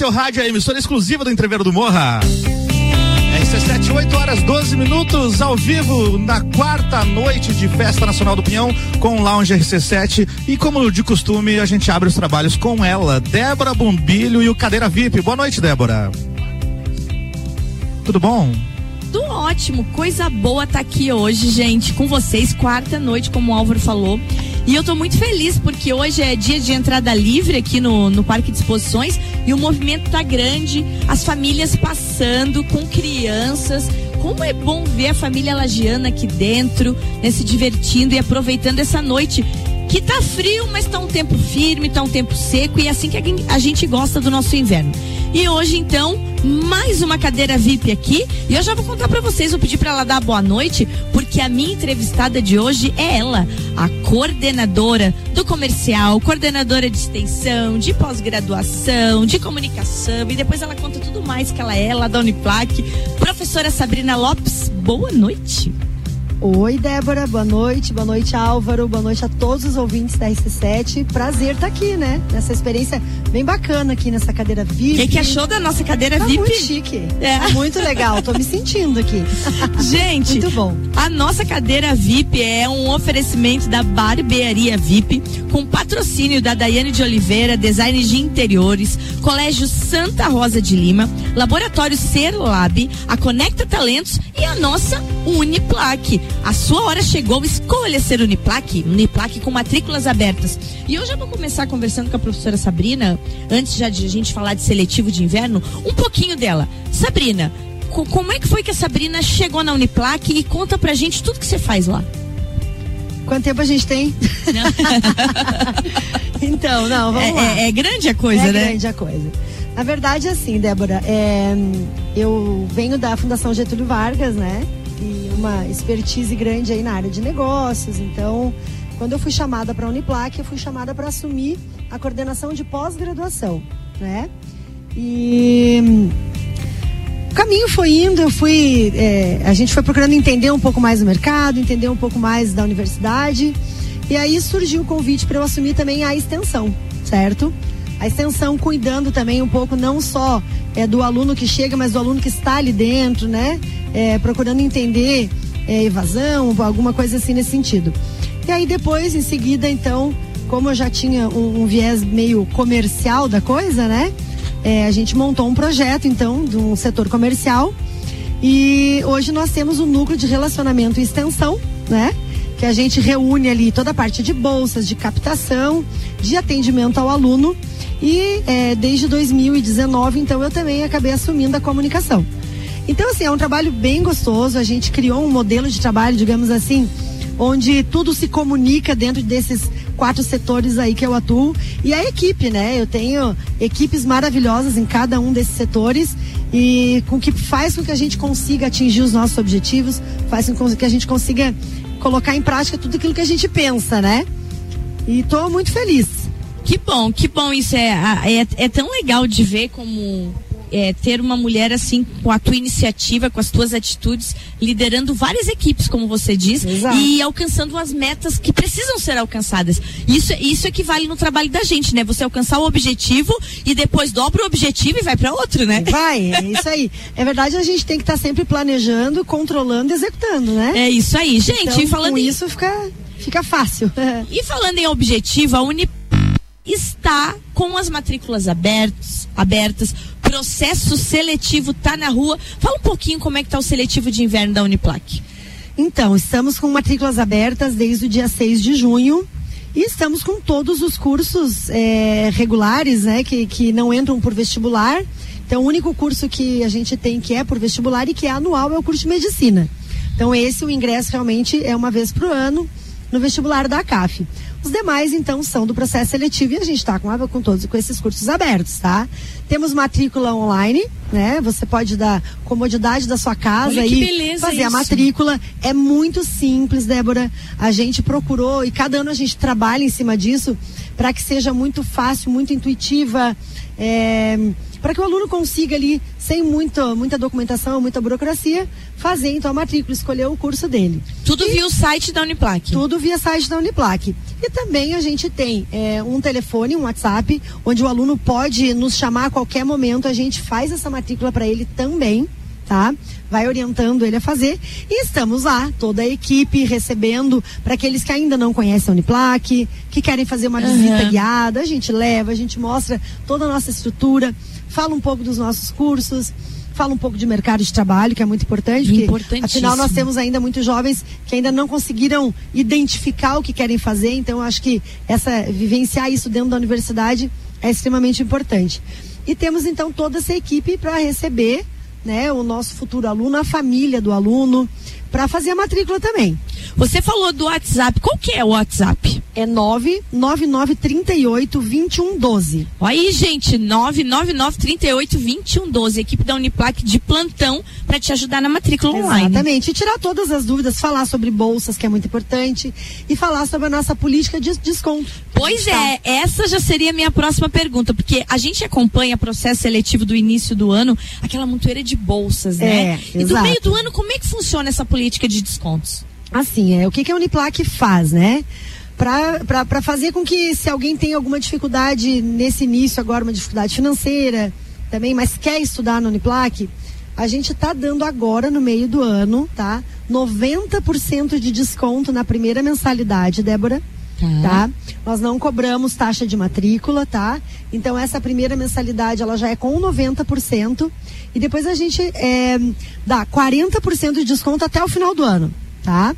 seu rádio, a emissora exclusiva do Entreveiro do Morra. RC7, 8 horas 12 minutos, ao vivo, na quarta noite de Festa Nacional do Pinhão, com o Lounge RC7. E como de costume, a gente abre os trabalhos com ela, Débora Bombilho e o Cadeira VIP. Boa noite, Débora. Tudo bom? Tudo ótimo, coisa boa tá aqui hoje, gente, com vocês, quarta noite, como o Álvaro falou. E eu tô muito feliz porque hoje é dia de entrada livre aqui no, no Parque de Exposições e o movimento tá grande, as famílias passando com crianças. Como é bom ver a família lagiana aqui dentro, né, se divertindo e aproveitando essa noite que tá frio, mas tá um tempo firme, tá um tempo seco e é assim que a gente gosta do nosso inverno. E hoje então, mais uma cadeira VIP aqui, e eu já vou contar para vocês, vou pedir para ela dar boa noite, porque a minha entrevistada de hoje é ela, a coordenadora do comercial, coordenadora de extensão, de pós-graduação, de comunicação, e depois ela conta tudo mais que ela é, lá da Uniplac, professora Sabrina Lopes. Boa noite. Oi, Débora, boa noite, boa noite, Álvaro, boa noite a todos os ouvintes da RC7. Prazer estar tá aqui, né? Nessa experiência bem bacana aqui nessa cadeira VIP. O que, que, achou da nossa cadeira tá VIP? Muito chique. É. Tá muito legal, tô me sentindo aqui. Gente, muito bom. A nossa cadeira VIP é um oferecimento da Barbearia VIP, com patrocínio da Daiane de Oliveira, design de interiores, Colégio Santa Rosa de Lima, Laboratório Ser Lab, a Conecta Talentos e a nossa Uniplaque. A sua hora chegou, escolha ser Uniplaque, Uniplaque com matrículas abertas. E eu já vou começar conversando com a professora Sabrina, antes já de a gente falar de seletivo de inverno, um pouquinho dela. Sabrina, como é que foi que a Sabrina chegou na Uniplaque e conta pra gente tudo que você faz lá? Quanto tempo a gente tem? então, não, vamos é, lá. É, é, grande a coisa, é né? É grande a coisa. Na verdade, assim, Débora, é, eu venho da Fundação Getúlio Vargas, né? Uma expertise grande aí na área de negócios. Então, quando eu fui chamada para a Uniplac, eu fui chamada para assumir a coordenação de pós-graduação, né? E o caminho foi indo, eu fui, é, a gente foi procurando entender um pouco mais o mercado, entender um pouco mais da universidade. E aí surgiu o convite para eu assumir também a extensão, certo? A extensão cuidando também um pouco não só é, do aluno que chega, mas do aluno que está ali dentro, né? É, procurando entender é, evasão, alguma coisa assim nesse sentido. E aí depois, em seguida, então, como eu já tinha um, um viés meio comercial da coisa, né? É, a gente montou um projeto, então, de um setor comercial. E hoje nós temos um núcleo de relacionamento e extensão, né? Que a gente reúne ali toda a parte de bolsas, de captação, de atendimento ao aluno. E é, desde 2019, então, eu também acabei assumindo a comunicação. Então, assim, é um trabalho bem gostoso. A gente criou um modelo de trabalho, digamos assim, onde tudo se comunica dentro desses quatro setores aí que eu atuo. E a equipe, né? Eu tenho equipes maravilhosas em cada um desses setores e com que faz com que a gente consiga atingir os nossos objetivos, faz com que a gente consiga colocar em prática tudo aquilo que a gente pensa, né? E estou muito feliz. Que bom, que bom isso é, é, é tão legal de ver como é, ter uma mulher assim com a tua iniciativa, com as tuas atitudes, liderando várias equipes, como você diz, Exato. e alcançando as metas que precisam ser alcançadas. Isso, isso é que vale no trabalho da gente, né? Você alcançar o objetivo e depois dobra o objetivo e vai para outro, né? Vai, é isso aí. É verdade, a gente tem que estar tá sempre planejando, controlando, executando, né? É isso aí, gente. Então, falando com em... isso fica fica fácil. e falando em objetivo, a Unip está com as matrículas abertas, abertas, processo seletivo está na rua. Fala um pouquinho como é que está o seletivo de inverno da Uniplac. Então, estamos com matrículas abertas desde o dia 6 de junho. E estamos com todos os cursos é, regulares, né, que, que não entram por vestibular. Então, o único curso que a gente tem que é por vestibular e que é anual é o curso de medicina. Então, esse o ingresso realmente é uma vez por ano no vestibular da CAF. Os demais, então, são do processo seletivo e a gente está com, com todos com esses cursos abertos, tá? Temos matrícula online, né? Você pode dar comodidade da sua casa e fazer isso. a matrícula. É muito simples, Débora. A gente procurou e cada ano a gente trabalha em cima disso para que seja muito fácil, muito intuitiva. É, para que o aluno consiga ali, sem muito, muita documentação, muita burocracia, fazer então a matrícula, escolher o curso dele. Tudo e, via o site da Uniplac. Tudo via site da Uniplac. E também a gente tem é, um telefone, um WhatsApp, onde o aluno pode nos chamar a qualquer momento, a gente faz essa matrícula para ele também, tá? Vai orientando ele a fazer. E estamos lá, toda a equipe, recebendo para aqueles que ainda não conhecem a Uniplac, que querem fazer uma uhum. visita guiada, a gente leva, a gente mostra toda a nossa estrutura, fala um pouco dos nossos cursos fala um pouco de mercado de trabalho, que é muito importante, porque afinal nós temos ainda muitos jovens que ainda não conseguiram identificar o que querem fazer, então acho que essa vivenciar isso dentro da universidade é extremamente importante. E temos então toda essa equipe para receber né, o nosso futuro aluno, a família do aluno, para fazer a matrícula também. Você falou do WhatsApp. Qual que é o WhatsApp? É 99938 2112. Aí, gente, 99938 2112. Equipe da Uniplac de plantão para te ajudar na matrícula online. Exatamente. E tirar todas as dúvidas, falar sobre bolsas, que é muito importante, e falar sobre a nossa política de desconto. Pois é, essa já seria a minha próxima pergunta, porque a gente acompanha o processo seletivo do início do ano, aquela montoeira de bolsas, né? É, e do meio do ano, como é que funciona essa política de descontos? Assim, é, o que, que a Uniplac faz, né? Para fazer com que, se alguém tem alguma dificuldade nesse início agora, uma dificuldade financeira também, mas quer estudar na Uniplac, a gente está dando agora, no meio do ano, tá? 90% de desconto na primeira mensalidade, Débora. Tá. tá. Nós não cobramos taxa de matrícula, tá? Então essa primeira mensalidade ela já é com 90% e depois a gente é, dá 40% de desconto até o final do ano tá?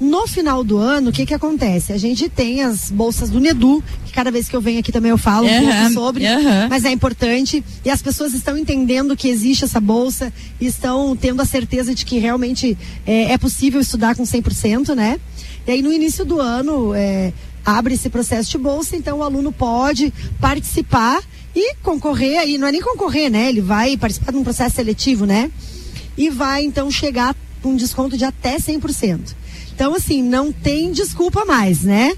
No final do ano, o que que acontece? A gente tem as bolsas do Nedu, que cada vez que eu venho aqui também eu falo uhum, um pouco sobre, uhum. mas é importante e as pessoas estão entendendo que existe essa bolsa, estão tendo a certeza de que realmente é, é possível estudar com 100%, né? E aí no início do ano é, abre esse processo de bolsa, então o aluno pode participar e concorrer aí, não é nem concorrer, né? Ele vai participar de um processo seletivo, né? E vai então chegar com desconto de até 100%. Então, assim, não tem desculpa mais, né?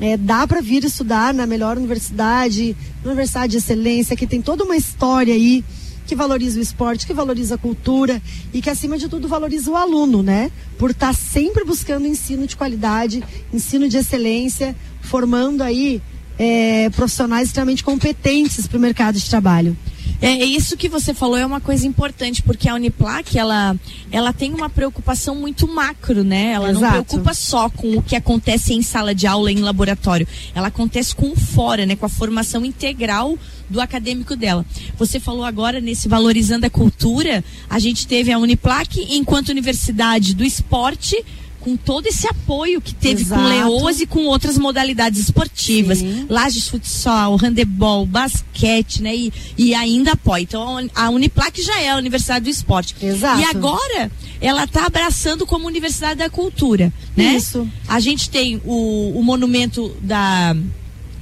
É, dá para vir estudar na melhor universidade, universidade de excelência, que tem toda uma história aí que valoriza o esporte, que valoriza a cultura e que, acima de tudo, valoriza o aluno, né? Por estar tá sempre buscando ensino de qualidade, ensino de excelência, formando aí é, profissionais extremamente competentes para o mercado de trabalho. É, é, isso que você falou é uma coisa importante, porque a Uniplac, ela, ela tem uma preocupação muito macro, né? Ela Exato. não preocupa só com o que acontece em sala de aula, em laboratório. Ela acontece com fora, né? Com a formação integral do acadêmico dela. Você falou agora nesse Valorizando a Cultura, a gente teve a Uniplac enquanto universidade do esporte, com todo esse apoio que teve Exato. com Leoas e com outras modalidades esportivas, Sim. lajes futsal, handebol, basquete, né? E, e ainda apoia. Então a Uniplac já é a Universidade do Esporte. Exato. E agora ela está abraçando como Universidade da Cultura, né? Isso. A gente tem o, o monumento da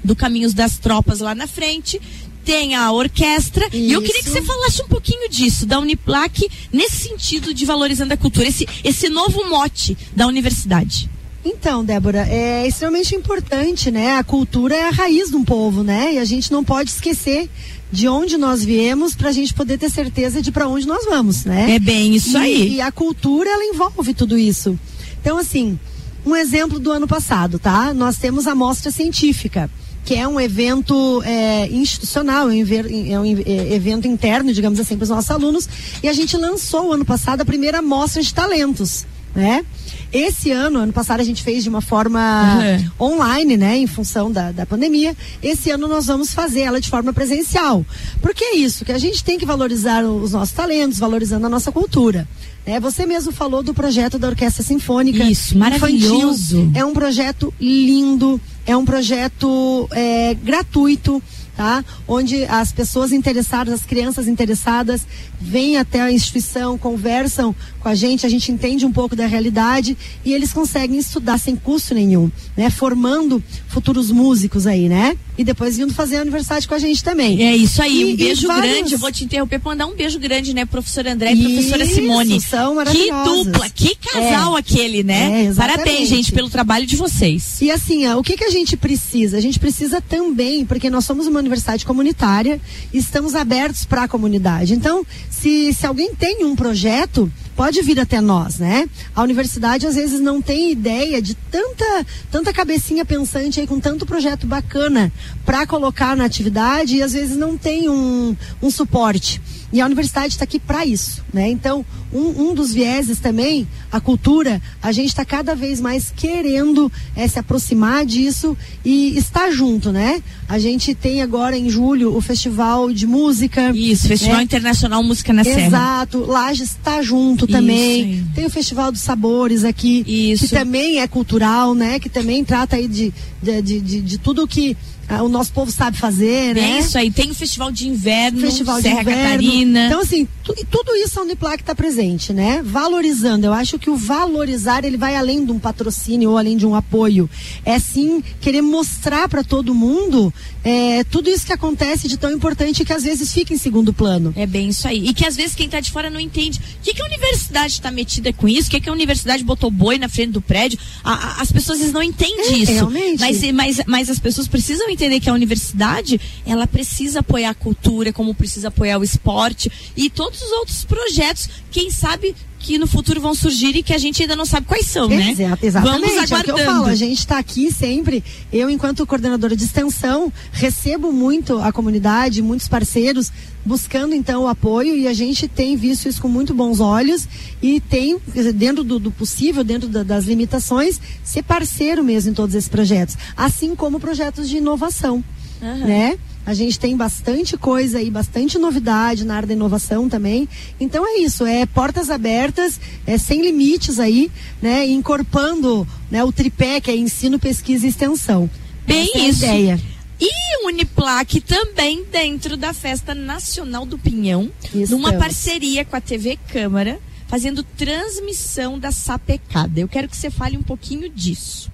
do Caminhos das Tropas lá na frente tem a orquestra. Isso. E eu queria que você falasse um pouquinho disso, da Uniplac, nesse sentido de valorizando a cultura, esse, esse novo mote da universidade. Então, Débora, é extremamente importante, né? A cultura é a raiz de um povo, né? E a gente não pode esquecer de onde nós viemos para a gente poder ter certeza de para onde nós vamos, né? É bem isso e, aí. E a cultura, ela envolve tudo isso. Então, assim, um exemplo do ano passado, tá? Nós temos a mostra científica que é um evento é, institucional, é um é, evento interno, digamos assim, para os nossos alunos. E a gente lançou ano passado a primeira mostra de talentos, né? Esse ano, ano passado a gente fez de uma forma uhum. online, né, em função da, da pandemia. Esse ano nós vamos fazer ela de forma presencial. Porque é isso, que a gente tem que valorizar os nossos talentos, valorizando a nossa cultura. É, você mesmo falou do projeto da Orquestra Sinfônica. Isso, maravilhoso. Infantil. É um projeto lindo, é um projeto é, gratuito tá? Onde as pessoas interessadas, as crianças interessadas, vêm até a instituição, conversam com a gente, a gente entende um pouco da realidade e eles conseguem estudar sem custo nenhum, né? Formando futuros músicos aí, né? E depois vindo fazer a universidade com a gente também. É isso aí, e, um beijo vários... grande. Eu vou te interromper para mandar um beijo grande, né, professor André e professora Simone. São que dupla, que casal é. aquele, né? É, Parabéns, gente, pelo trabalho de vocês. E assim, ó, o que que a gente precisa? A gente precisa também, porque nós somos uma universidade comunitária, estamos abertos para a comunidade. Então, se, se alguém tem um projeto, pode vir até nós, né? A universidade às vezes não tem ideia de tanta, tanta cabecinha pensante aí com tanto projeto bacana para colocar na atividade e às vezes não tem um, um suporte. E a universidade está aqui para isso, né? Então, um, um, dos vieses também, a cultura, a gente está cada vez mais querendo é, se aproximar disso e estar junto, né? A gente tem agora em julho o Festival de Música. Isso, Festival né? Internacional Música na Serra. Exato, Lages está junto também. Tem o Festival dos Sabores aqui, Isso. que também é cultural, né? Que também trata aí de, de, de, de, de tudo que o nosso povo sabe fazer, né? É isso aí, tem o Festival de Inverno, Festival Serra de inverno. Catarina. Então, assim, tu, tudo isso a Uniplac está presente, né? Valorizando. Eu acho que o valorizar, ele vai além de um patrocínio ou além de um apoio. É sim querer mostrar para todo mundo é, tudo isso que acontece de tão importante que às vezes fica em segundo plano. É bem isso aí. E que às vezes quem está de fora não entende. O que, que a universidade está metida com isso? O que, que a universidade botou boi na frente do prédio? A, a, as pessoas não entendem é, isso. Realmente. Mas, mas, mas as pessoas precisam entender entender que a universidade, ela precisa apoiar a cultura, como precisa apoiar o esporte e todos os outros projetos, quem sabe que no futuro vão surgir e que a gente ainda não sabe quais são, né? Exato, exatamente. Vamos aguardando. É o que eu falo, a gente está aqui sempre, eu enquanto coordenadora de extensão, recebo muito a comunidade, muitos parceiros buscando então o apoio e a gente tem visto isso com muito bons olhos e tem, dentro do, do possível, dentro da, das limitações, ser parceiro mesmo em todos esses projetos, assim como projetos de inovação, uhum. né? A gente tem bastante coisa aí, bastante novidade na área da inovação também. Então é isso, é portas abertas, é sem limites aí, né? Incorporando né, o tripé que é ensino, pesquisa e extensão. Bem Essa isso. É a ideia. E Uniplac também dentro da Festa Nacional do Pinhão, Estamos. numa parceria com a TV Câmara, fazendo transmissão da sapecada. Eu quero que você fale um pouquinho disso.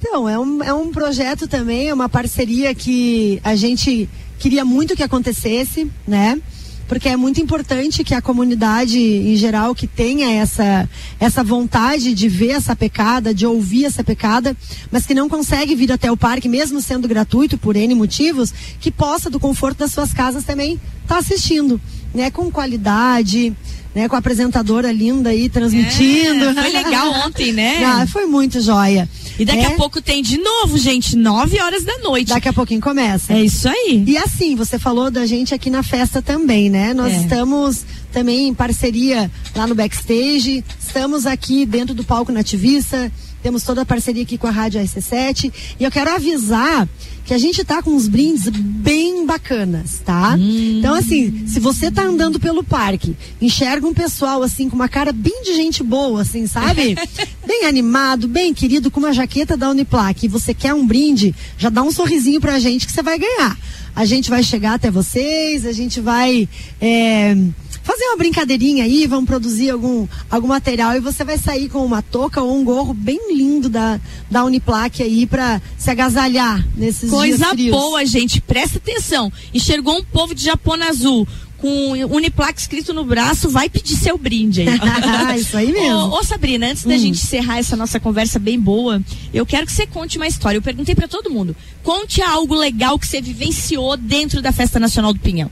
Então, é um, é um projeto também, é uma parceria que a gente queria muito que acontecesse, né? Porque é muito importante que a comunidade em geral que tenha essa, essa vontade de ver essa pecada, de ouvir essa pecada, mas que não consegue vir até o parque, mesmo sendo gratuito por N motivos, que possa, do conforto das suas casas também estar tá assistindo, né? Com qualidade, né, com a apresentadora linda aí transmitindo. É, foi legal ontem, né? Ah, foi muito joia. E daqui é. a pouco tem de novo, gente, nove horas da noite. Daqui a pouquinho começa. É isso aí. E assim, você falou da gente aqui na festa também, né? Nós é. estamos também em parceria lá no backstage, estamos aqui dentro do palco nativista, temos toda a parceria aqui com a Rádio RC7 e eu quero avisar que a gente tá com uns brindes bem bacanas, tá? Hum. Então, assim, se você tá andando pelo parque, enxerga um pessoal, assim, com uma cara bem de gente boa, assim, sabe? bem animado, bem querido, com uma jaqueta da Uniplac, e você quer um brinde, já dá um sorrisinho pra gente que você vai ganhar. A gente vai chegar até vocês, a gente vai. É fazer uma brincadeirinha aí, vamos produzir algum, algum material e você vai sair com uma touca ou um gorro bem lindo da, da Uniplaque aí para se agasalhar nesses Coisa dias frios. boa, gente, presta atenção. Enxergou um povo de Japão azul com Uniplaque escrito no braço, vai pedir seu brinde aí. Isso aí mesmo. Ô, ô Sabrina, antes hum. da gente encerrar essa nossa conversa bem boa, eu quero que você conte uma história. Eu perguntei para todo mundo. Conte algo legal que você vivenciou dentro da Festa Nacional do Pinhão.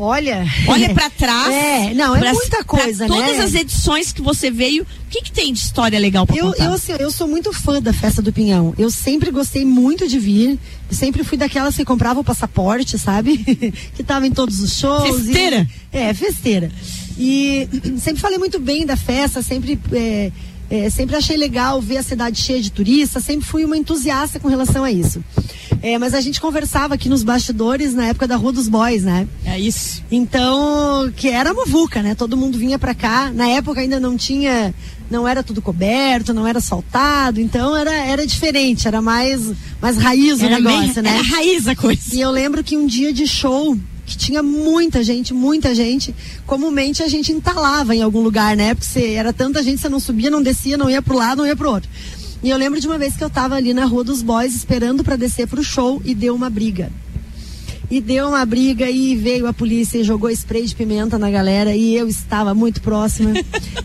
Olha. Olha para trás. É, não, é muita coisa, né? Todas as edições que você veio, o que, que tem de história legal pra eu, contar? Eu, assim, eu sou muito fã da Festa do Pinhão. Eu sempre gostei muito de vir. Sempre fui daquelas que comprava o passaporte, sabe? que tava em todos os shows. Festeira? E, é, festeira. E sempre falei muito bem da festa, sempre. É, é, sempre achei legal ver a cidade cheia de turistas, sempre fui uma entusiasta com relação a isso. É, mas a gente conversava aqui nos bastidores na época da Rua dos Boys, né? É isso. Então, que era muvuca, né? Todo mundo vinha pra cá. Na época ainda não tinha, não era tudo coberto, não era saltado, então era, era diferente, era mais, mais raiz era o negócio, né? Era raiz a coisa. E eu lembro que um dia de show, que tinha muita gente, muita gente. Comumente a gente entalava em algum lugar, né? Porque você, era tanta gente, você não subia, não descia, não ia pro lado, não ia pro outro. E eu lembro de uma vez que eu tava ali na Rua dos Boys esperando para descer pro show e deu uma briga. E deu uma briga e veio a polícia e jogou spray de pimenta na galera e eu estava muito próxima.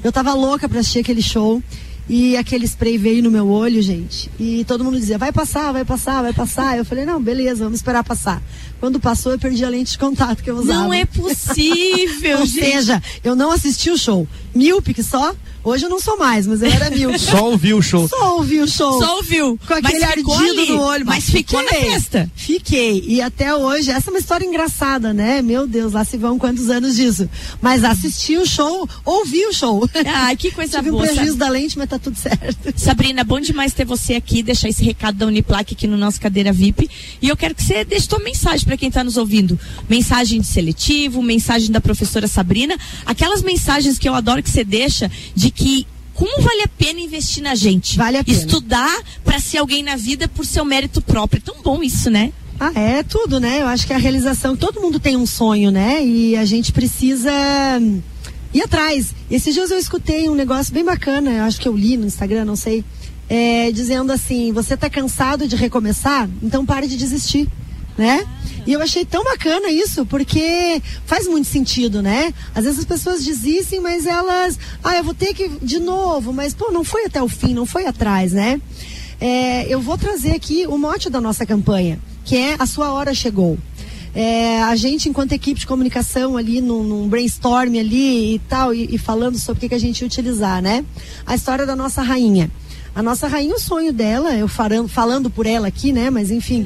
eu tava louca para assistir aquele show. E aquele spray veio no meu olho, gente. E todo mundo dizia, vai passar, vai passar, vai passar. Eu falei, não, beleza, vamos esperar passar. Quando passou, eu perdi a lente de contato que eu usava. Não é possível, Ou gente. seja, eu não assisti o show. Míope só. Hoje eu não sou mais, mas eu era míope. Só ouviu o show. Só ouvi o show. Só ouviu. Com aquele mas ardido ali, no olho. Mas ficou na fiquei. festa. Fiquei. E até hoje, essa é uma história engraçada, né? Meu Deus, lá se vão quantos anos disso. Mas assisti o show, ouvi o show. Ai, que coisa Tive um boa. prejuízo Sab- da lente, mas tá tudo certo. Sabrina, bom demais ter você aqui, deixar esse recado da Uniplac aqui no nosso cadeira VIP. E eu quero que você deixe tua mensagem para quem está nos ouvindo. Mensagem de seletivo, mensagem da professora Sabrina, aquelas mensagens que eu adoro que você deixa de que como vale a pena investir na gente? Vale a pena. Estudar para ser alguém na vida por seu mérito próprio. É tão bom isso, né? Ah, é tudo, né? Eu acho que a realização, todo mundo tem um sonho, né? E a gente precisa hum, ir atrás. Esses dias eu escutei um negócio bem bacana, eu acho que eu li no Instagram, não sei, é, dizendo assim: você tá cansado de recomeçar? Então pare de desistir, né? E eu achei tão bacana isso, porque faz muito sentido, né? Às vezes as pessoas desistem, mas elas, ah, eu vou ter que de novo, mas pô, não foi até o fim, não foi atrás, né? É, eu vou trazer aqui o mote da nossa campanha, que é a sua hora chegou. É, a gente, enquanto equipe de comunicação ali, num, num brainstorm ali e tal, e, e falando sobre o que, que a gente ia utilizar, né? A história da nossa rainha. A nossa rainha, o sonho dela, eu farando, falando por ela aqui, né? Mas enfim,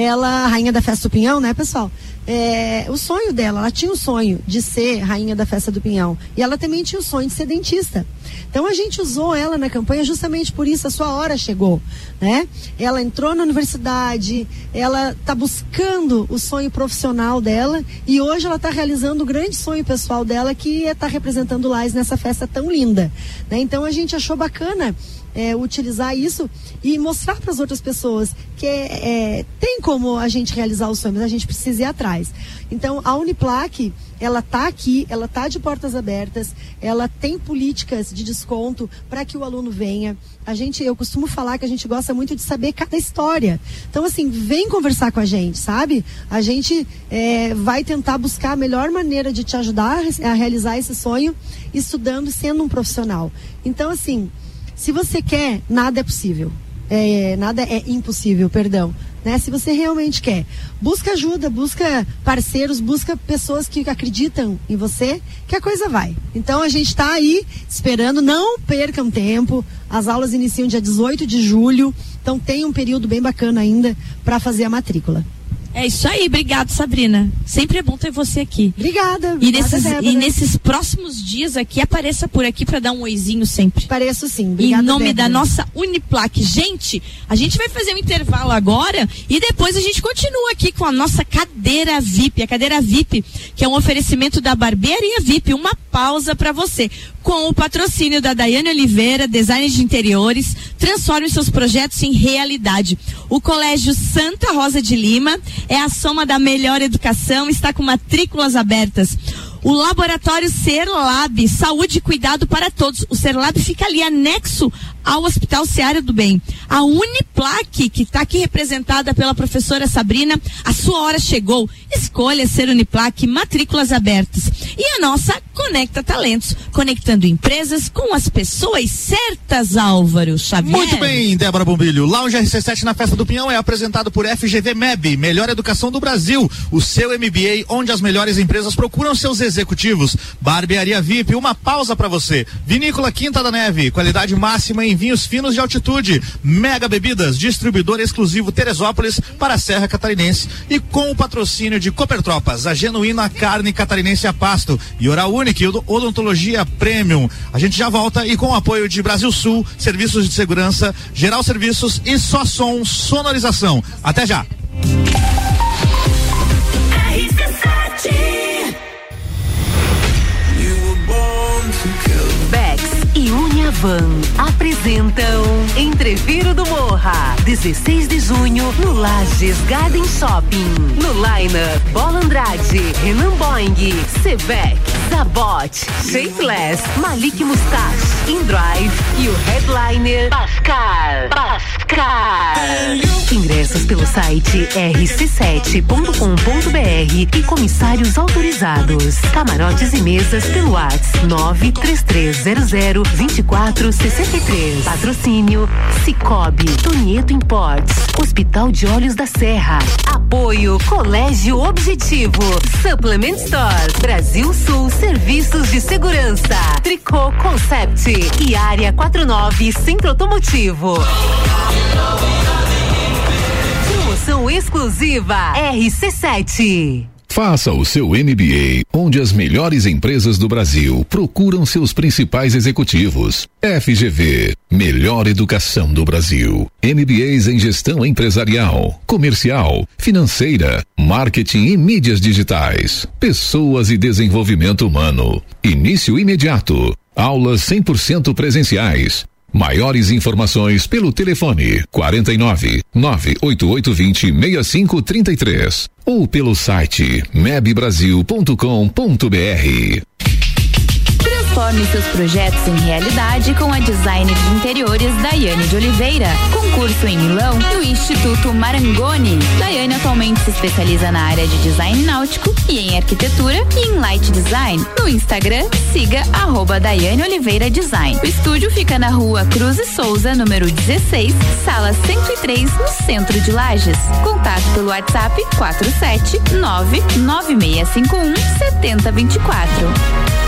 ela, rainha da festa do Pinhão, né, pessoal? É, o sonho dela, ela tinha o sonho de ser rainha da festa do Pinhão. E ela também tinha o sonho de ser dentista. Então a gente usou ela na campanha justamente por isso, a sua hora chegou, né? Ela entrou na universidade, ela está buscando o sonho profissional dela e hoje ela está realizando o grande sonho pessoal dela que é estar representando o Lais nessa festa tão linda, né? Então a gente achou bacana é, utilizar isso e mostrar para as outras pessoas que é, é, tem como a gente realizar o sonho, mas a gente precisa ir atrás. Então, a Uniplac, ela está aqui, ela está de portas abertas, ela tem políticas de desconto para que o aluno venha. A gente, eu costumo falar que a gente gosta muito de saber cada história. Então, assim, vem conversar com a gente, sabe? A gente é, vai tentar buscar a melhor maneira de te ajudar a realizar esse sonho, estudando sendo um profissional. Então, assim, se você quer, nada é possível. É, nada é impossível, perdão. Né? Se você realmente quer, busca ajuda, busca parceiros, busca pessoas que acreditam em você, que a coisa vai. Então a gente está aí esperando, não percam tempo. As aulas iniciam dia 18 de julho, então tem um período bem bacana ainda para fazer a matrícula. É isso aí, obrigado, Sabrina. Sempre é bom ter você aqui. Obrigada. E obrigada, nesses, Débora. e nesses próximos dias aqui, apareça por aqui para dar um oizinho sempre. Pareço sim. Em Obrigada, nome da nossa Uniplac. Gente, a gente vai fazer um intervalo agora e depois a gente continua aqui com a nossa cadeira VIP. A cadeira VIP, que é um oferecimento da Barbearia VIP. Uma pausa para você. Com o patrocínio da Daiane Oliveira, design de interiores, transforme seus projetos em realidade. O Colégio Santa Rosa de Lima é a soma da melhor educação, está com matrículas abertas. O laboratório Serlab, saúde e cuidado para todos. O Serlab fica ali anexo ao Hospital Seara do Bem. A Uniplac, que está aqui representada pela professora Sabrina, a sua hora chegou. Escolha ser Uniplac, matrículas abertas. E a nossa Conecta Talentos, conectando empresas com as pessoas certas, Álvaro Xavier. Muito bem, Débora Bombilho. Lounge RC7 na Festa do Pinhão é apresentado por FGV MEB, Melhor Educação do Brasil, o seu MBA, onde as melhores empresas procuram seus executivos. Barbearia VIP, uma pausa para você. Vinícola Quinta da Neve, qualidade máxima em vinhos finos de altitude. Mega Bebidas, distribuidor exclusivo Teresópolis para a Serra Catarinense. E com o patrocínio de Copertropas, a genuína carne catarinense a pasto. E Oral Unique, odontologia premium. A gente já volta e com o apoio de Brasil Sul, Serviços de Segurança, Geral Serviços e Só Som Sonorização. Até já. Bex e Uniavan apresentam Entreviro do Morra, 16 de junho, no Lages Garden Shopping. No Liner, Bola Andrade, Renan Boing, Sevec, Zabot, Shapeless, Malik Mustache, Indrive e o headliner Pascal. Pascal. Pelo site rc7.com.br e comissários autorizados. Camarotes e mesas pelo WhatsApp 93300 24 3463. Patrocínio Cicobi, Tonieto Imports, Hospital de Olhos da Serra. Apoio Colégio Objetivo, Supplement Store, Brasil Sul Serviços de Segurança, Tricô Concept e Área 49 Centro Automotivo. Exclusiva RC7. Faça o seu MBA, onde as melhores empresas do Brasil procuram seus principais executivos. FGV, melhor educação do Brasil. MBAs em gestão empresarial, comercial, financeira, marketing e mídias digitais. Pessoas e desenvolvimento humano. Início imediato. Aulas 100% presenciais. Maiores informações pelo telefone 49 98820 6533 ou pelo site mebbrasil.com.br. Transforme seus projetos em realidade com a designer de interiores Daiane de Oliveira. Concurso em Milão e o Instituto Marangoni. Daiane atualmente se especializa na área de design náutico e em arquitetura e em light design. No Instagram, siga arroba Daiane Oliveira Design. O estúdio fica na rua Cruz e Souza, número 16, sala 103, no centro de Lages. Contato pelo WhatsApp 47 99651 7024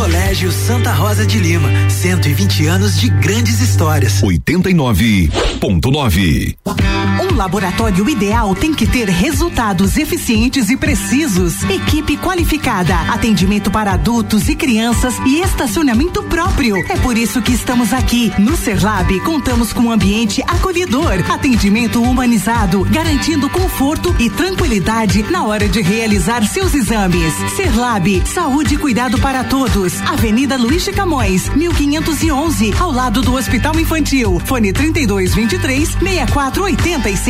Colégio Santa Rosa de Lima, 120 anos de grandes histórias. 89.9 Um laboratório ideal tem que ter resultados eficientes e precisos, equipe qualificada, atendimento para adultos e crianças e estacionamento próprio. É por isso que estamos aqui. No Serlab, contamos com um ambiente acolhedor, atendimento humanizado, garantindo conforto e tranquilidade na hora de realizar seus exames. Serlab, saúde e cuidado para todos. Avenida Luiz de Camões, 1511, ao lado do Hospital Infantil. Fone 3223 6485.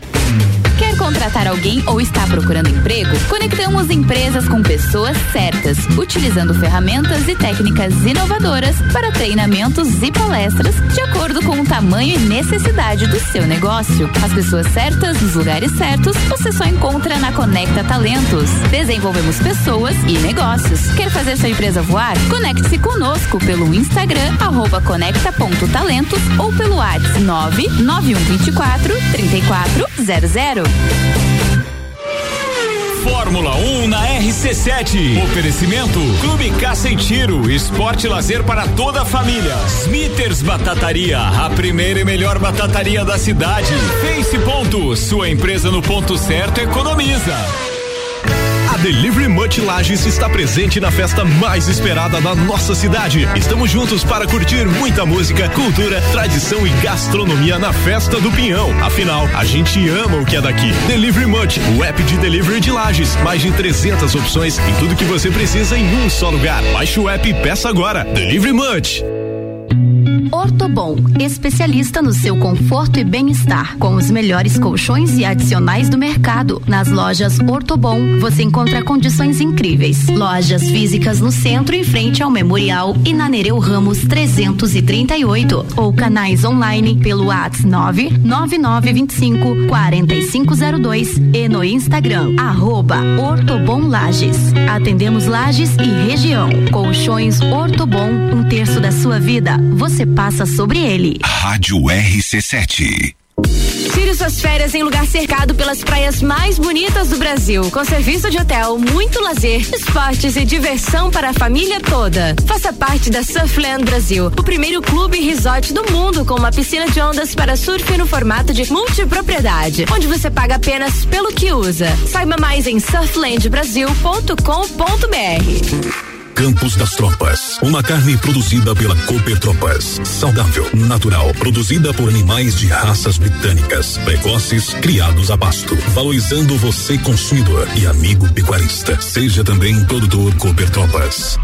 Contratar alguém ou está procurando emprego? Conectamos empresas com pessoas certas, utilizando ferramentas e técnicas inovadoras para treinamentos e palestras de acordo com o tamanho e necessidade do seu negócio. As pessoas certas nos lugares certos você só encontra na Conecta Talentos. Desenvolvemos pessoas e negócios. Quer fazer sua empresa voar? Conecte-se conosco pelo Instagram conecta.talentos ou pelo WhatsApp 99124 3400. Fórmula 1 um na RC7. Oferecimento Clube Caça e Tiro, esporte lazer para toda a família. Smithers Batataria, a primeira e melhor batataria da cidade. Face Ponto, sua empresa no ponto certo economiza. Delivery Much Lages está presente na festa mais esperada da nossa cidade. Estamos juntos para curtir muita música, cultura, tradição e gastronomia na festa do Pinhão. Afinal, a gente ama o que é daqui. Delivery Much, o app de delivery de Lages. Mais de 300 opções e tudo que você precisa em um só lugar. Baixe o app e peça agora. Delivery Much. Ortobon, especialista no seu conforto e bem-estar, com os melhores colchões e adicionais do mercado. Nas lojas Ortobon, você encontra condições incríveis. Lojas físicas no centro, em frente ao Memorial e na Nereu Ramos 338, ou canais online pelo WhatsApp 99925 4502 e no Instagram arroba Lages. Atendemos Lages e região. Colchões Ortobon, um terço da sua vida, você passa sobre ele. Rádio RC7. Tire suas férias em lugar cercado pelas praias mais bonitas do Brasil, com serviço de hotel, muito lazer, esportes e diversão para a família toda. Faça parte da Surfland Brasil, o primeiro clube resort do mundo com uma piscina de ondas para surf no formato de multipropriedade, onde você paga apenas pelo que usa. Saiba mais em surflandbrasil.com.br. Campos das Tropas. Uma carne produzida pela Cooper Tropas. Saudável, natural, produzida por animais de raças britânicas, precoces, criados a pasto. Valorizando você, consumidor e amigo pecuarista. Seja também produtor Cooper Tropas.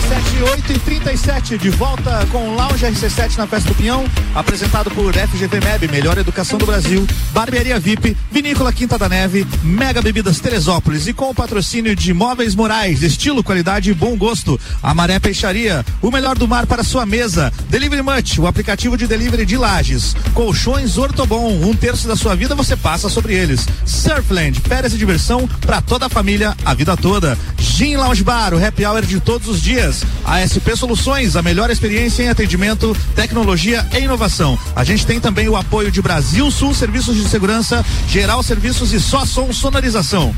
RC7 8 e 37 de volta com o Lounge RC7 na Festa do Pinhão, apresentado por FGV MEB, Melhor Educação do Brasil, Barbearia VIP, Vinícola Quinta da Neve, Mega Bebidas Teresópolis e com o patrocínio de Móveis Morais, estilo, qualidade e bom gosto. Amaré Peixaria, o melhor do mar para sua mesa. Delivery Much, o aplicativo de delivery de lajes. Colchões Ortobon, um terço da sua vida você passa sobre eles. Surfland, férias e diversão para toda a família, a vida toda. Gin Lounge Bar, o happy hour de todos os dias. ASP Soluções, a melhor experiência em atendimento, tecnologia e inovação. A gente tem também o apoio de Brasil Sul Serviços de Segurança, Geral Serviços e Só Som Sonorização.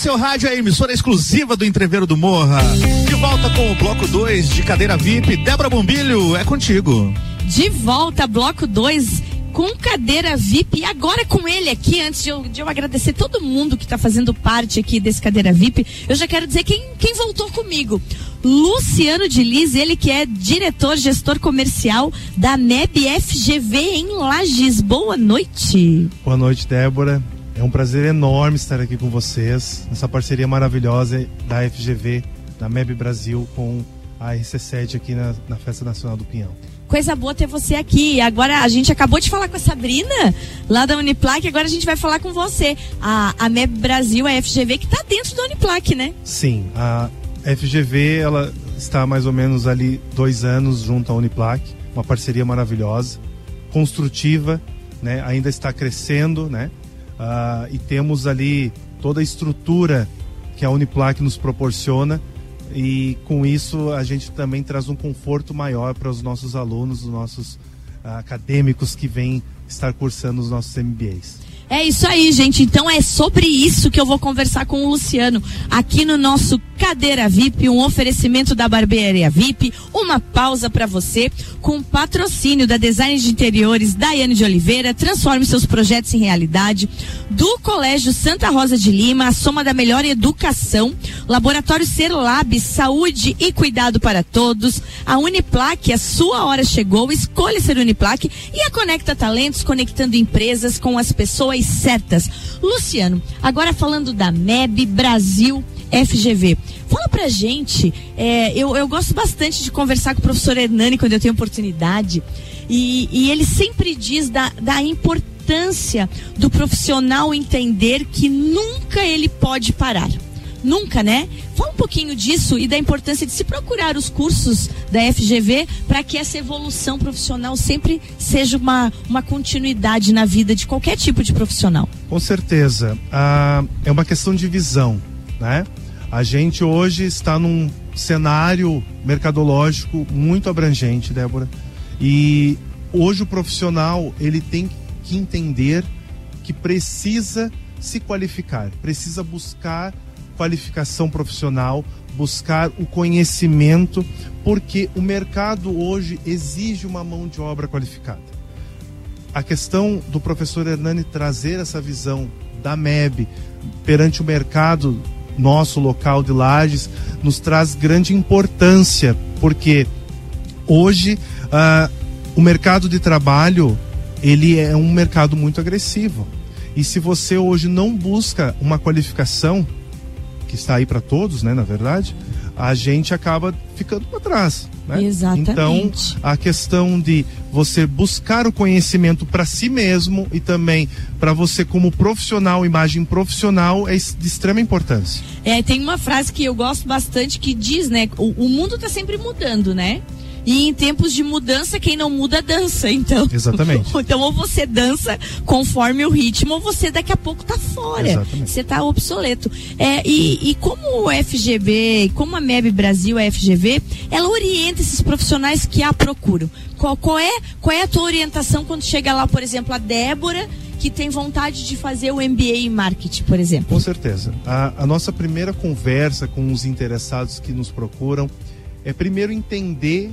Seu rádio é a emissora exclusiva do Entreveiro do Morra. De volta com o bloco 2 de cadeira VIP. Débora Bombilho, é contigo. De volta, bloco 2 com cadeira VIP e agora com ele aqui, antes de eu, de eu agradecer todo mundo que está fazendo parte aqui desse cadeira VIP, eu já quero dizer quem, quem voltou comigo. Luciano de Liz, ele que é diretor, gestor comercial da NEB FGV em Lages. Boa noite. Boa noite, Débora. É um prazer enorme estar aqui com vocês, nessa parceria maravilhosa da FGV, da MEB Brasil, com a RC7 aqui na, na Festa Nacional do Pinhão. Coisa boa ter você aqui. Agora a gente acabou de falar com a Sabrina, lá da Uniplac, agora a gente vai falar com você. A, a MEB Brasil, a FGV, que está dentro da Uniplac, né? Sim, a FGV ela está mais ou menos ali dois anos junto à Uniplac, uma parceria maravilhosa, construtiva, né? Ainda está crescendo, né? Uh, e temos ali toda a estrutura que a Uniplac nos proporciona e com isso a gente também traz um conforto maior para os nossos alunos, os nossos uh, acadêmicos que vêm estar cursando os nossos MBAs. É isso aí, gente. Então é sobre isso que eu vou conversar com o Luciano aqui no nosso Cadeira VIP, um oferecimento da Barbearia VIP, uma pausa para você com patrocínio da Design de Interiores Daiane de Oliveira, transforme seus projetos em realidade, do Colégio Santa Rosa de Lima, a soma da melhor educação, Laboratório Serlab, saúde e cuidado para todos, a Uniplaque, a sua hora chegou, escolha ser Uniplaque e a Conecta Talentos, conectando empresas com as pessoas certas. Luciano, agora falando da MEB Brasil FGV. Fala pra gente, é, eu, eu gosto bastante de conversar com o professor Hernani quando eu tenho oportunidade, e, e ele sempre diz da, da importância do profissional entender que nunca ele pode parar. Nunca, né? Fala um pouquinho disso e da importância de se procurar os cursos da FGV para que essa evolução profissional sempre seja uma, uma continuidade na vida de qualquer tipo de profissional. Com certeza. Ah, é uma questão de visão, né? A gente hoje está num cenário mercadológico muito abrangente, Débora. E hoje o profissional ele tem que entender que precisa se qualificar, precisa buscar qualificação profissional, buscar o conhecimento, porque o mercado hoje exige uma mão de obra qualificada. A questão do professor Hernani trazer essa visão da MEB perante o mercado nosso local de Lages nos traz grande importância, porque hoje uh, o mercado de trabalho ele é um mercado muito agressivo. E se você hoje não busca uma qualificação, que está aí para todos, né, na verdade, a gente acaba ficando para trás. Né? Exatamente. Então, a questão de você buscar o conhecimento para si mesmo e também para você como profissional, imagem profissional, é de extrema importância. É, tem uma frase que eu gosto bastante que diz, né, o, o mundo está sempre mudando, né? E em tempos de mudança, quem não muda dança, então. Exatamente. então ou você dança conforme o ritmo, ou você daqui a pouco tá fora. Exatamente. Você tá obsoleto. É, e, e como o FGV, como a MEB Brasil, a FGV, ela orienta esses profissionais que a procuram. Qual, qual, é, qual é a tua orientação quando chega lá, por exemplo, a Débora, que tem vontade de fazer o MBA em marketing, por exemplo? Com certeza. A, a nossa primeira conversa com os interessados que nos procuram é primeiro entender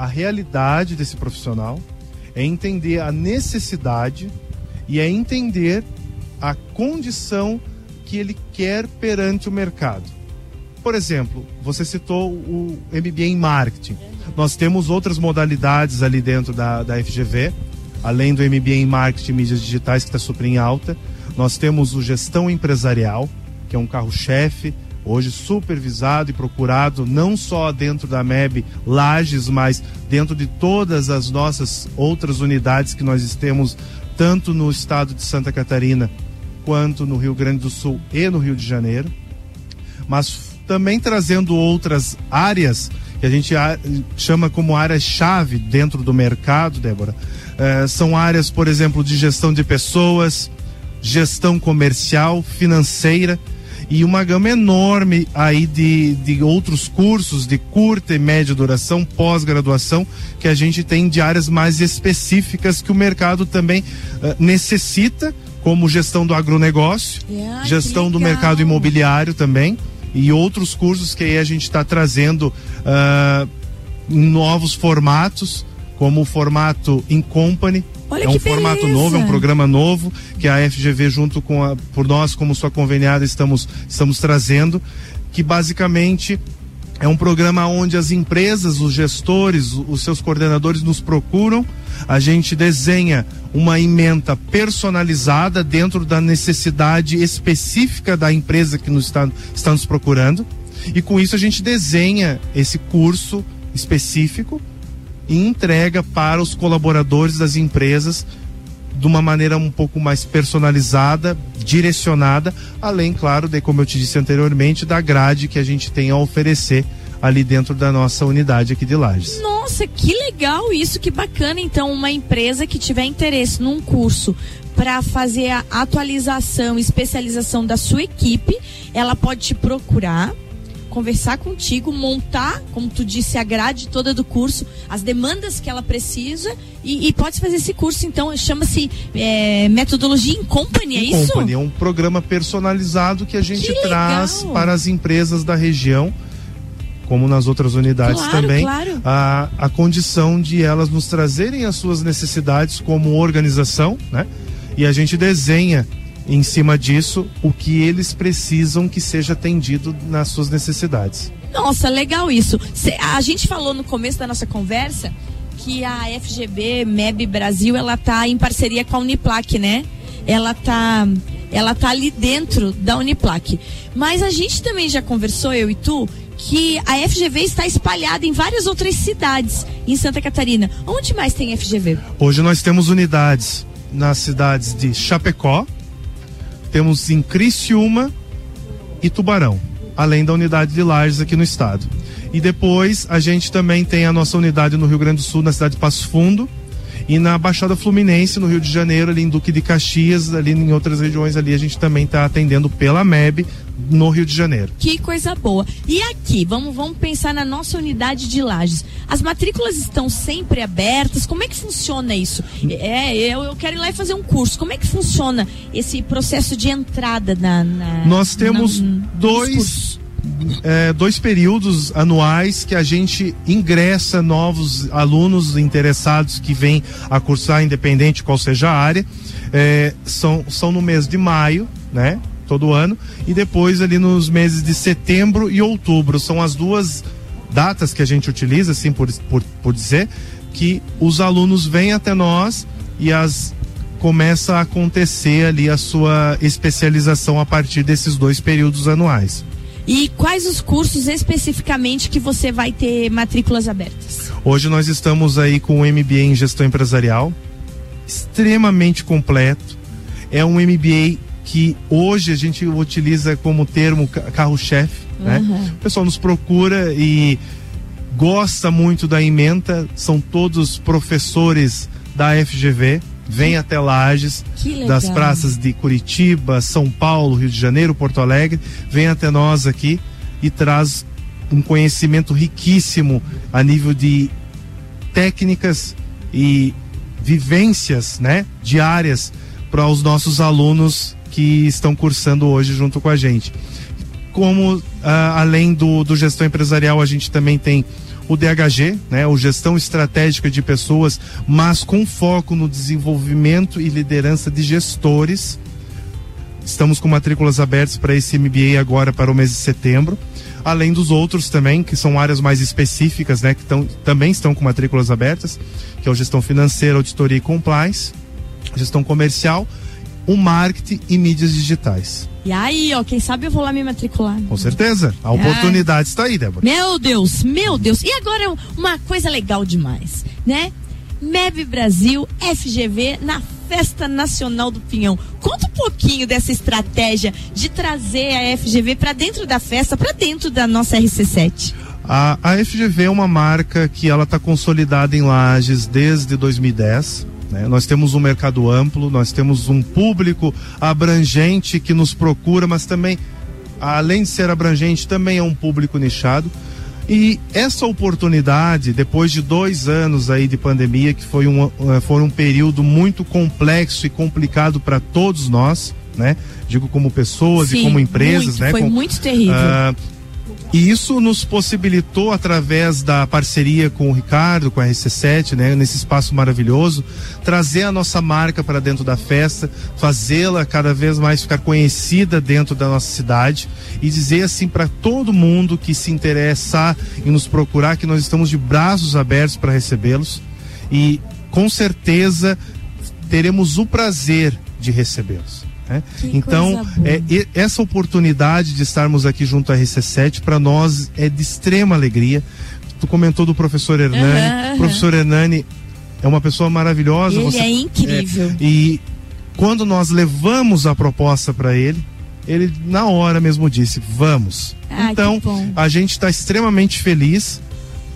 a realidade desse profissional, é entender a necessidade e é entender a condição que ele quer perante o mercado. Por exemplo, você citou o MBA em marketing. Nós temos outras modalidades ali dentro da, da FGV, além do MBA em marketing e mídias digitais, que está super em alta. Nós temos o gestão empresarial, que é um carro-chefe, hoje supervisado e procurado não só dentro da MEB Lages, mas dentro de todas as nossas outras unidades que nós temos, tanto no estado de Santa Catarina quanto no Rio Grande do Sul e no Rio de Janeiro. Mas também trazendo outras áreas que a gente chama como áreas-chave dentro do mercado, Débora. Eh, são áreas, por exemplo, de gestão de pessoas, gestão comercial, financeira e uma gama enorme aí de, de outros cursos de curta e média duração, pós-graduação, que a gente tem de áreas mais específicas que o mercado também eh, necessita, como gestão do agronegócio, Ah, que gestão do mercado imobiliário também e outros cursos que aí a gente está trazendo em novos formatos, como o formato in company. Olha é um formato beleza. novo, é um programa novo que a FGV junto com a, por nós como sua conveniada estamos estamos trazendo, que basicamente é um programa onde as empresas, os gestores, os seus coordenadores nos procuram. A gente desenha uma ementa personalizada dentro da necessidade específica da empresa que nos está, está nos procurando. E com isso a gente desenha esse curso específico e entrega para os colaboradores das empresas de uma maneira um pouco mais personalizada, direcionada, além, claro, de como eu te disse anteriormente, da grade que a gente tem a oferecer ali dentro da nossa unidade aqui de Lages. Nossa, que legal isso, que bacana. Então, uma empresa que tiver interesse num curso para fazer a atualização, especialização da sua equipe, ela pode te procurar, conversar contigo, montar, como tu disse, a grade toda do curso, as demandas que ela precisa e, e pode fazer esse curso. Então, chama-se é, metodologia em company, é isso? Company é um programa personalizado que a gente Que traz para as empresas da região, como nas outras unidades Claro, também, claro. A, a condição de elas nos trazerem as suas necessidades como organização, né? E a gente desenha em cima disso o que eles precisam que seja atendido nas suas necessidades. Nossa, legal isso. Cê- a gente falou no começo da nossa conversa que a FGB MEB Brasil ela tá em parceria com a Uniplac, né? Ela tá ela tá ali dentro da Uniplac. Mas a gente também já conversou eu e tu que a FGV está espalhada em várias outras cidades em Santa Catarina. Onde mais tem FGV? Hoje nós temos unidades nas cidades de Chapecó, temos em Criciúma e Tubarão, além da unidade de Lages aqui no estado. E depois a gente também tem a nossa unidade no Rio Grande do Sul, na cidade de Passo Fundo, e na Baixada Fluminense, no Rio de Janeiro, ali em Duque de Caxias, ali em outras regiões ali a gente também está atendendo pela MEB no Rio de Janeiro. Que coisa boa. E aqui, vamos, vamos pensar na nossa unidade de lajes. As matrículas estão sempre abertas? Como é que funciona isso? É, eu, eu quero ir lá e fazer um curso. Como é que funciona esse processo de entrada na. na- Nós temos na- dois? É, dois períodos anuais que a gente ingressa novos alunos interessados que vêm a cursar, independente qual seja a área. É, são, são no mês de maio, né? Todo ano. E depois ali nos meses de setembro e outubro. São as duas datas que a gente utiliza, assim por, por, por dizer, que os alunos vêm até nós e as começa a acontecer ali a sua especialização a partir desses dois períodos anuais. E quais os cursos especificamente que você vai ter matrículas abertas? Hoje nós estamos aí com o MBA em gestão empresarial, extremamente completo. É um MBA que hoje a gente utiliza como termo ca- carro-chefe, né? Uhum. O pessoal nos procura e gosta muito da emenda, são todos professores da FGV, vem até Lages, das praças de Curitiba, São Paulo, Rio de Janeiro, Porto Alegre, vem até nós aqui e traz um conhecimento riquíssimo a nível de técnicas e vivências, né, diárias para os nossos alunos que estão cursando hoje junto com a gente. Como ah, além do, do gestão empresarial, a gente também tem o DHG, né, o gestão estratégica de pessoas, mas com foco no desenvolvimento e liderança de gestores. Estamos com matrículas abertas para esse MBA agora para o mês de setembro além dos outros também, que são áreas mais específicas, né, que tão, também estão com matrículas abertas, que é o gestão financeira, auditoria e compliance, gestão comercial, o marketing e mídias digitais. E aí, ó, quem sabe eu vou lá me matricular. Com certeza, a oportunidade está aí, Débora. Meu Deus, meu Deus. E agora uma coisa legal demais, né? MEB Brasil, FGV na Festa Nacional do Pinhão. Conta um pouquinho dessa estratégia de trazer a FGV para dentro da festa, para dentro da nossa RC7. A, a FGV é uma marca que ela está consolidada em Lages desde 2010. Né? Nós temos um mercado amplo, nós temos um público abrangente que nos procura, mas também, além de ser abrangente, também é um público nichado. E essa oportunidade, depois de dois anos aí de pandemia, que foi um, eh, foi um período muito complexo e complicado para todos nós, né? Digo como pessoas e Sim, como empresas, muito, né? foi Com- muito terrível. Ah, e isso nos possibilitou, através da parceria com o Ricardo, com a RC7, né, nesse espaço maravilhoso, trazer a nossa marca para dentro da festa, fazê-la cada vez mais ficar conhecida dentro da nossa cidade e dizer assim para todo mundo que se interessar em nos procurar que nós estamos de braços abertos para recebê-los e com certeza teremos o prazer de recebê-los. Né? Então, é, essa oportunidade de estarmos aqui junto à RC7 para nós é de extrema alegria. Tu comentou do professor Hernani. Aham. O professor Hernani é uma pessoa maravilhosa. Ele é incrível. É, e quando nós levamos a proposta para ele, ele na hora mesmo disse: vamos. Ai, então, a gente está extremamente feliz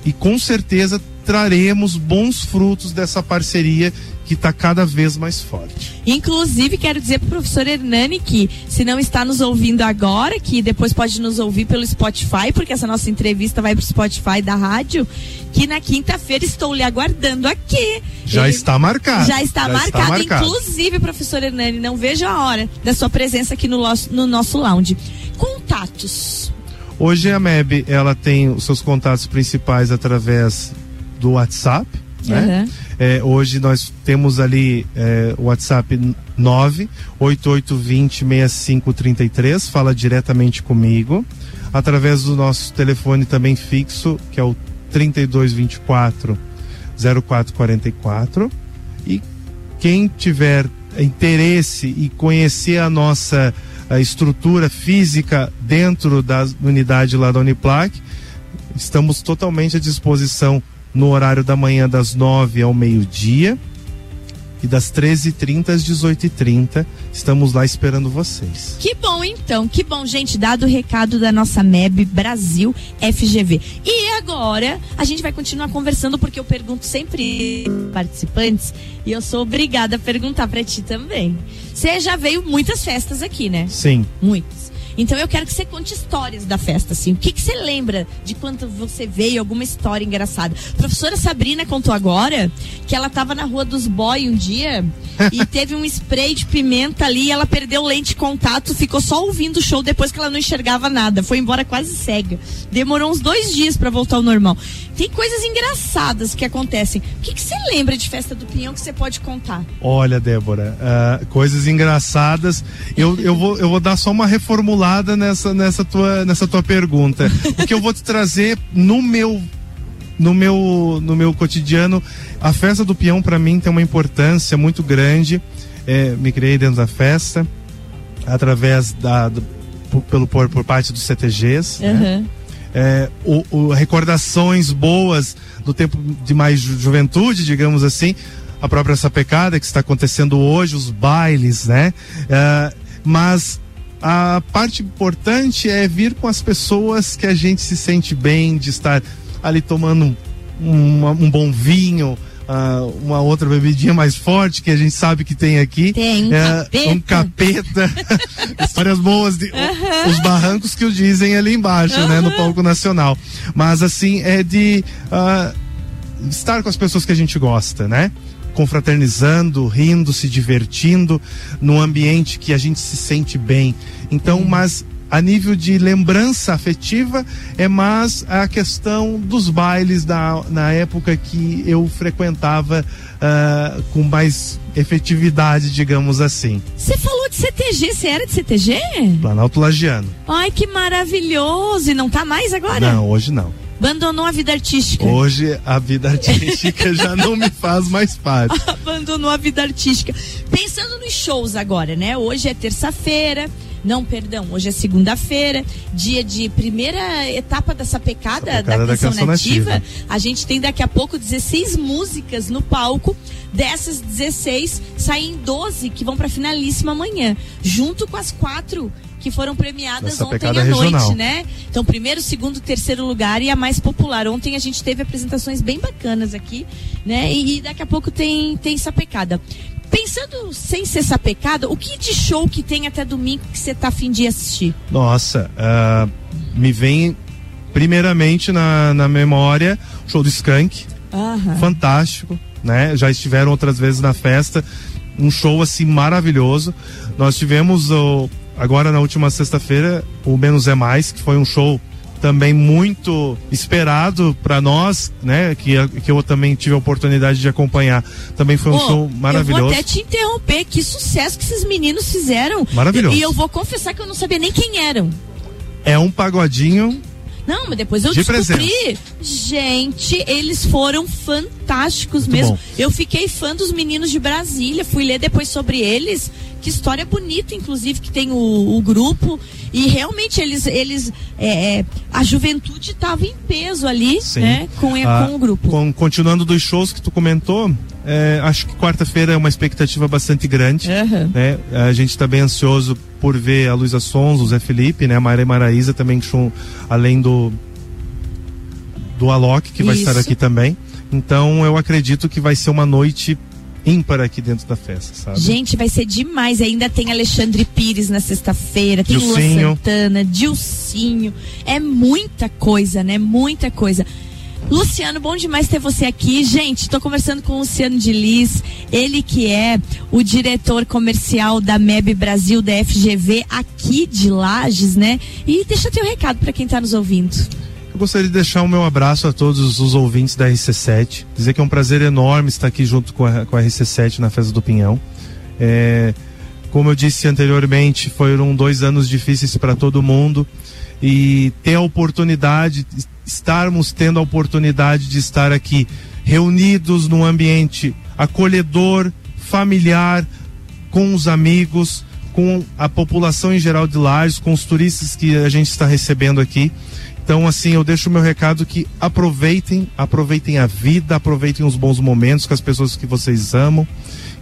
e com certeza traremos bons frutos dessa parceria que está cada vez mais forte. Inclusive, quero dizer pro professor Hernani que, se não está nos ouvindo agora, que depois pode nos ouvir pelo Spotify, porque essa nossa entrevista vai pro Spotify da rádio, que na quinta-feira estou lhe aguardando aqui. Já Ele- está marcado. Já está, Já está marcado. marcado. Inclusive, professor Hernani, não vejo a hora da sua presença aqui no, nosso- no nosso lounge. Contatos. Hoje a MEB ela tem os seus contatos principais através do WhatsApp. Né? Aham. É, hoje nós temos ali é, o WhatsApp 988206533, fala diretamente comigo. Através do nosso telefone também fixo, que é o 3224 0444. E quem tiver interesse e conhecer a nossa a estrutura física dentro da unidade lá da Uniplac, estamos totalmente à disposição no horário da manhã das 9 ao meio-dia e das 13h30 às 18h30. Estamos lá esperando vocês. Que bom então, que bom, gente, dado o recado da nossa MEB Brasil FGV. E agora a gente vai continuar conversando porque eu pergunto sempre participantes e eu sou obrigada a perguntar pra ti também. Você já veio muitas festas aqui, né? Sim. Muitas. Então eu quero que você conte histórias da festa, assim. O que, que você lembra de quando você veio, alguma história engraçada? A professora Sabrina contou agora que ela tava na Rua dos Boy um dia e teve um spray de pimenta ali e ela perdeu lente de contato, ficou só ouvindo o show depois que ela não enxergava nada. Foi embora quase cega. Demorou uns dois dias pra voltar ao normal. Tem coisas engraçadas que acontecem. O que, que você lembra de festa do Pinhão que você pode contar? Olha, Débora, ah, coisas engraçadas. Eu, eu, vou, eu vou dar só uma reformulada nessa, nessa, tua, nessa tua pergunta. O que eu vou te trazer no meu no meu no meu cotidiano a festa do peão para mim tem uma importância muito grande É, me criei dentro da festa através da do- pelo por, por parte dos CTGs né? Aham. é, o, o- recordações boas do tempo de mais ju- juventude, digamos assim, a própria sapecada que está acontecendo hoje, os bailes, né? É, mas a parte importante é vir com as pessoas que a gente se sente bem de estar ali tomando um, um bom vinho, Uh, uma outra bebidinha mais forte que a gente sabe que tem aqui. Tem um é, capeta. Um capeta. Histórias boas, de, Aham. os barrancos que o dizem ali embaixo, né, no palco nacional. Mas assim, é de ah, estar com as pessoas que a gente gosta, né? Confraternizando, rindo, se divertindo, num ambiente que a gente se sente bem. Então, mas a nível de lembrança afetiva é mais a questão dos bailes da, na época que eu frequentava ah, com mais efetividade, digamos assim. Você falou de CTG, você era de CTG? Planalto Lagiano. Ai, que maravilhoso! E não tá mais agora? Não, hoje não. Abandonou a vida artística. Hoje a vida artística já não me faz mais parte. Abandonou a vida artística. Pensando nos shows agora, né? Hoje é terça-feira. Não, perdão, hoje é segunda-feira, dia de primeira etapa da sapecada, Sapecada da da canção, Canção nativa. Nativa. A gente tem daqui a pouco 16 músicas no palco. Dessas 16, saem 12 que vão pra finalíssima amanhã, junto com as quatro que foram premiadas Da ontem à noite, regional. né? Então, primeiro, segundo, terceiro lugar e a mais popular. Ontem a gente teve apresentações bem bacanas aqui, né? E, e daqui a pouco tem, tem sapecada. Pensando sem ser sapecada, o que de show que tem até domingo que você tá afim de assistir? Nossa, ah, me vem primeiramente na, na memória o show do Skank. Aham. Fantástico, né? Já estiveram outras vezes na festa. Um show assim maravilhoso. Nós tivemos o, agora na última sexta-feira o Menos é Mais, que foi um show também muito esperado para nós, né? Que, que eu também tive a oportunidade de acompanhar. Também foi um show maravilhoso. Eu vou até te interromper, que sucesso que esses meninos fizeram. Maravilhoso. E eu vou confessar que eu não sabia nem quem eram. É um pagodinho Não, mas depois eu De descobri. Gente, eles foram fantásticos Muito mesmo. bom. Eu fiquei fã dos meninos de Brasília, fui ler depois sobre eles. Que história bonita, inclusive, que tem o, o grupo. E realmente eles, eles é, é, a juventude estava em peso ali, Sim. né? Com, Ah, com o grupo. com- continuando dos shows que tu comentou, é, acho que quarta-feira é uma expectativa bastante grande. Né? A gente está bem ansioso por ver a Luísa Sons, o Zé Felipe, né? a Maria Maraíza também, além do do Alok, que vai Isso. estar aqui também. Então eu acredito que vai ser uma noite ímpar aqui dentro da festa, sabe? Gente, vai ser demais. Ainda tem Alexandre Pires na sexta-feira, tem Lua. Santana, Dilcinho. É muita coisa, né? Muita coisa. Luciano, bom demais ter você aqui. Gente, tô conversando com o Luciano de Liz, ele que é o diretor comercial da MEB Brasil, da FGV, aqui de Lages, né? E deixa teu recado para quem tá nos ouvindo. Eu gostaria de deixar o meu abraço a todos os ouvintes da RC7. Dizer que é um prazer enorme estar aqui junto com a, com a RC7 na Festa do Pinhão. É, como eu disse anteriormente, foram dois anos difíceis para todo mundo. E ter a oportunidade, estarmos tendo a oportunidade de estar aqui reunidos num ambiente acolhedor, familiar, com os amigos, com a população em geral de Lages, com os turistas que a gente está recebendo aqui. Então, assim, eu deixo o meu recado que aproveitem, aproveitem a vida, aproveitem os bons momentos com as pessoas que vocês amam,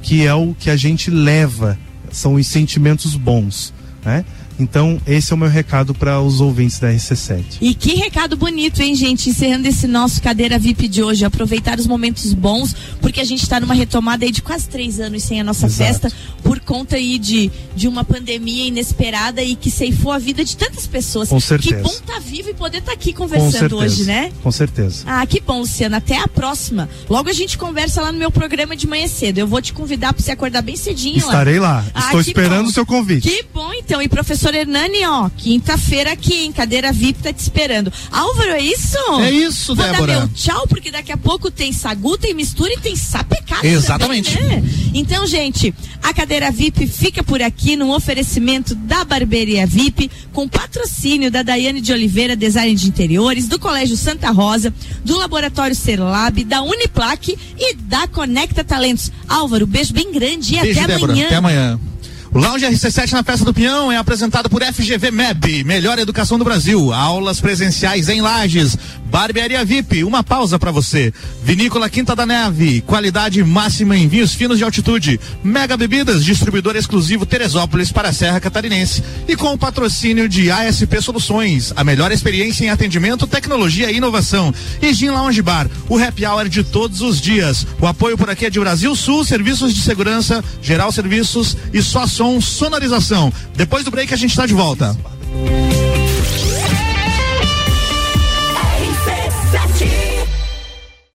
que é o que a gente leva, são os sentimentos bons, né? Então, esse é o meu recado para os ouvintes da RC7. E que recado bonito, hein, gente? Encerrando esse nosso cadeira VIP de hoje. Aproveitar os momentos bons, porque a gente está numa retomada aí de quase três anos sem a nossa Exato. festa, por conta aí de, de uma pandemia inesperada e que ceifou a vida de tantas pessoas. Com certeza. Que bom estar vivo e poder estar aqui Com conversando hoje, né? Com certeza. Ah, que bom, Luciana. Até a próxima. Logo a gente conversa lá no meu programa de manhã cedo. Eu vou te convidar para você acordar bem cedinho Estarei lá. Ah, Estou que esperando o seu convite. Que bom, então. E professor Hernani, ó, quinta-feira aqui, em cadeira VIP, tá te esperando. Álvaro, é isso? É isso, Vou Débora. dar meu tchau, porque daqui a pouco tem sagu, tem mistura e tem sapecada Exatamente. também, né? Então, gente, a cadeira VIP fica por aqui num oferecimento da Barbearia VIP, com patrocínio da Daiane de Oliveira, Design de Interiores, do Colégio Santa Rosa, do Laboratório Serlab, da Uniplaque e da Conecta Talentos. Álvaro, beijo bem grande e Beijo, até Débora. amanhã. Até amanhã. O Lounge RC7 na Festa do Pinhão é apresentado por FGV MEB, melhor educação do Brasil. Aulas presenciais em Lages. Barbearia VIP, uma pausa para você. Vinícola Quinta da Neve, qualidade máxima em vinhos finos de altitude. Mega Bebidas, distribuidor exclusivo Teresópolis para a Serra Catarinense. E com o patrocínio de ASP Soluções, a melhor experiência em atendimento, tecnologia e inovação. E Gin Lounge Bar, o happy hour de todos os dias. O apoio por aqui é de Brasil Sul, Serviços de Segurança, Geral Serviços e Só Som Sonorização. Depois do break a gente está de volta.